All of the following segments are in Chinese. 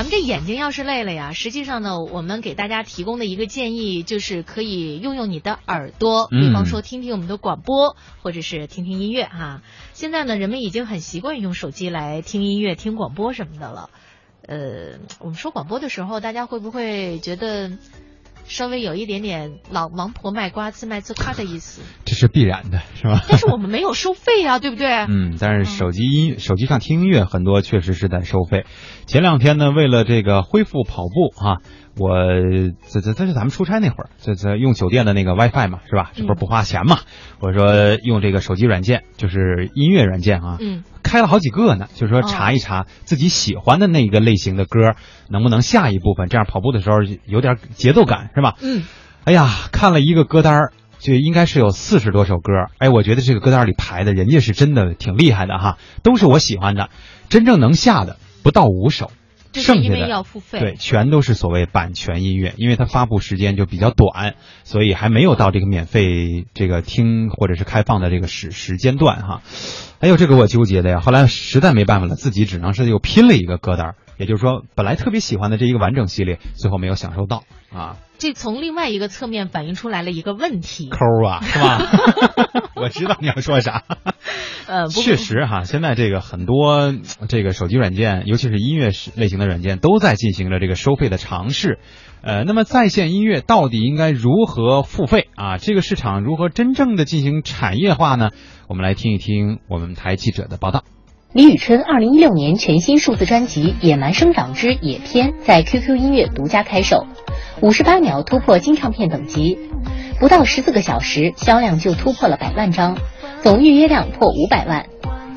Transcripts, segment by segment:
咱们这眼睛要是累了呀，实际上呢，我们给大家提供的一个建议就是可以用用你的耳朵，比方说听听我们的广播，或者是听听音乐哈。现在呢，人们已经很习惯用手机来听音乐、听广播什么的了。呃，我们说广播的时候，大家会不会觉得？稍微有一点点老王婆卖瓜自卖自夸的意思，这是必然的，是吧？但是我们没有收费啊，对不对？嗯，但是手机音手机上听音乐很多确实是在收费。前两天呢，为了这个恢复跑步啊。我这这这是咱们出差那会儿，这这用酒店的那个 WiFi 嘛，是吧？这不是不花钱嘛？我说用这个手机软件，就是音乐软件啊，嗯，开了好几个呢，就是说查一查自己喜欢的那个类型的歌，能不能下一部分，这样跑步的时候有点节奏感，是吧？嗯，哎呀，看了一个歌单，就应该是有四十多首歌，哎，我觉得这个歌单里排的人家是真的挺厉害的哈，都是我喜欢的，真正能下的不到五首。剩下的对，全都是所谓版权音乐，因为它发布时间就比较短，所以还没有到这个免费这个听或者是开放的这个时时间段哈。哎呦，这个我纠结的呀，后来实在没办法了，自己只能是又拼了一个歌单，也就是说，本来特别喜欢的这一个完整系列，最后没有享受到啊。这从另外一个侧面反映出来了一个问题，抠啊，是吧？我知道你要说啥。呃，确实哈，现在这个很多这个手机软件，尤其是音乐类型的软件，都在进行着这个收费的尝试。呃，那么在线音乐到底应该如何付费啊？这个市场如何真正的进行产业化呢？我们来听一听我们台记者的报道。李宇春二零一六年全新数字专辑《野蛮生长之野篇》在 QQ 音乐独家开售，五十八秒突破金唱片等级，不到十四个小时销量就突破了百万张，总预约量破五百万。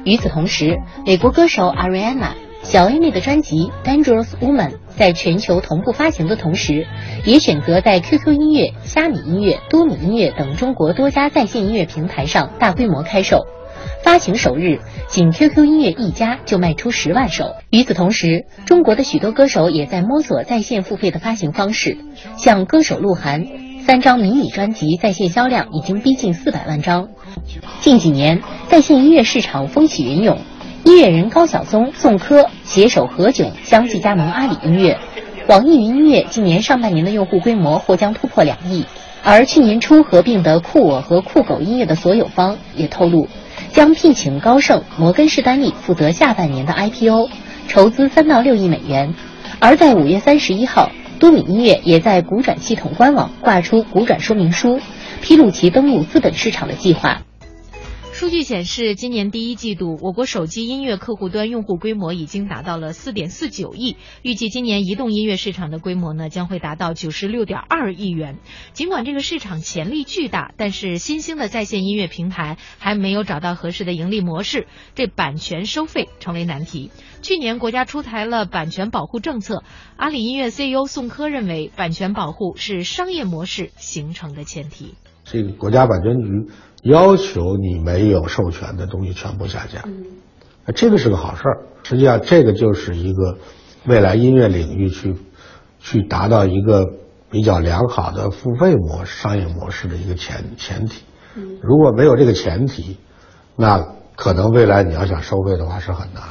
与此同时，美国歌手 Ariana 小 A 妹的专辑《Dangerous Woman》在全球同步发行的同时，也选择在 QQ 音乐、虾米音乐、多米音乐等中国多家在线音乐平台上大规模开售。发行首日，仅 QQ 音乐一家就卖出十万首。与此同时，中国的许多歌手也在摸索在线付费的发行方式。像歌手鹿晗，三张迷你专辑在线销量已经逼近四百万张。近几年，在线音乐市场风起云涌，音乐人高晓松、宋柯携手何炅相继加盟阿里音乐。网易云音乐今年上半年的用户规模或将突破两亿。而去年初合并的酷我和酷狗音乐的所有方也透露。将聘请高盛、摩根士丹利负责下半年的 IPO，筹资三到六亿美元。而在五月三十一号，多米音乐也在股转系统官网挂出股转说明书，披露其登陆资本市场的计划。数据显示，今年第一季度，我国手机音乐客户端用户规模已经达到了四点四九亿。预计今年移动音乐市场的规模呢，将会达到九十六点二亿元。尽管这个市场潜力巨大，但是新兴的在线音乐平台还没有找到合适的盈利模式，这版权收费成为难题。去年国家出台了版权保护政策，阿里音乐 CEO 宋柯认为，版权保护是商业模式形成的前提。这个国家版权局。要求你没有授权的东西全部下架，这个是个好事儿。实际上，这个就是一个未来音乐领域去去达到一个比较良好的付费模式、商业模式的一个前前提。如果没有这个前提，那可能未来你要想收费的话是很难。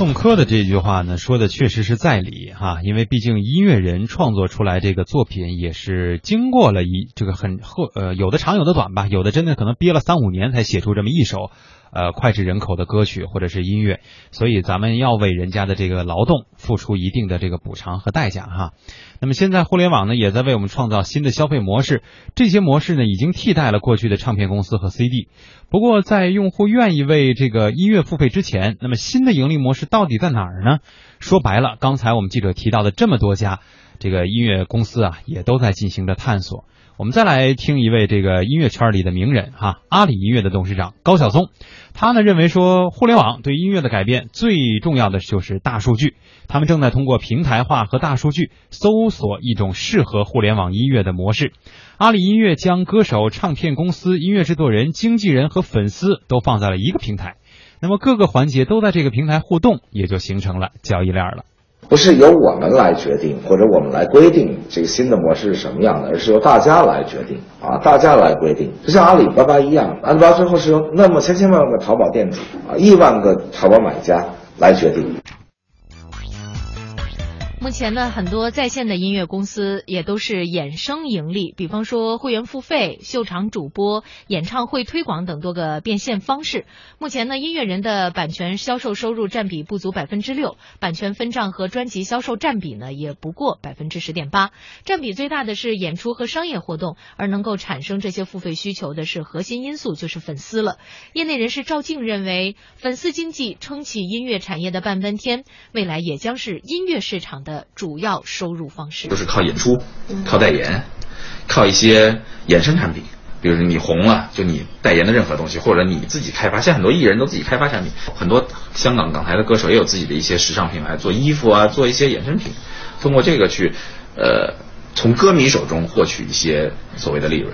宋柯的这句话呢，说的确实是在理哈，因为毕竟音乐人创作出来这个作品也是经过了一这个很后呃有的长有的短吧，有的真的可能憋了三五年才写出这么一首。呃，脍炙人口的歌曲或者是音乐，所以咱们要为人家的这个劳动付出一定的这个补偿和代价哈。那么现在互联网呢，也在为我们创造新的消费模式，这些模式呢，已经替代了过去的唱片公司和 CD。不过，在用户愿意为这个音乐付费之前，那么新的盈利模式到底在哪儿呢？说白了，刚才我们记者提到的这么多家这个音乐公司啊，也都在进行着探索。我们再来听一位这个音乐圈里的名人哈，阿里音乐的董事长高晓松，他呢认为说，互联网对音乐的改变最重要的就是大数据，他们正在通过平台化和大数据搜索一种适合互联网音乐的模式。阿里音乐将歌手、唱片公司、音乐制作人、经纪人和粉丝都放在了一个平台，那么各个环节都在这个平台互动，也就形成了交易链了。不是由我们来决定，或者我们来规定这个新的模式是什么样的，而是由大家来决定啊，大家来规定。就像阿里巴巴一样，阿里巴巴最后是由那么千千万万个淘宝店主啊，亿万个淘宝买家来决定。目前呢，很多在线的音乐公司也都是衍生盈利，比方说会员付费、秀场主播、演唱会推广等多个变现方式。目前呢，音乐人的版权销售收入占比不足百分之六，版权分账和专辑销售占比呢也不过百分之十点八。占比最大的是演出和商业活动，而能够产生这些付费需求的是核心因素，就是粉丝了。业内人士赵静认为，粉丝经济撑起音乐产业的半边天，未来也将是音乐市场的。的主要收入方式都是靠演出、靠代言、靠一些衍生产品，比如你红了，就你代言的任何东西，或者你自己开发。现在很多艺人都自己开发产品，很多香港港台的歌手也有自己的一些时尚品牌，做衣服啊，做一些衍生品，通过这个去，呃，从歌迷手中获取一些所谓的利润。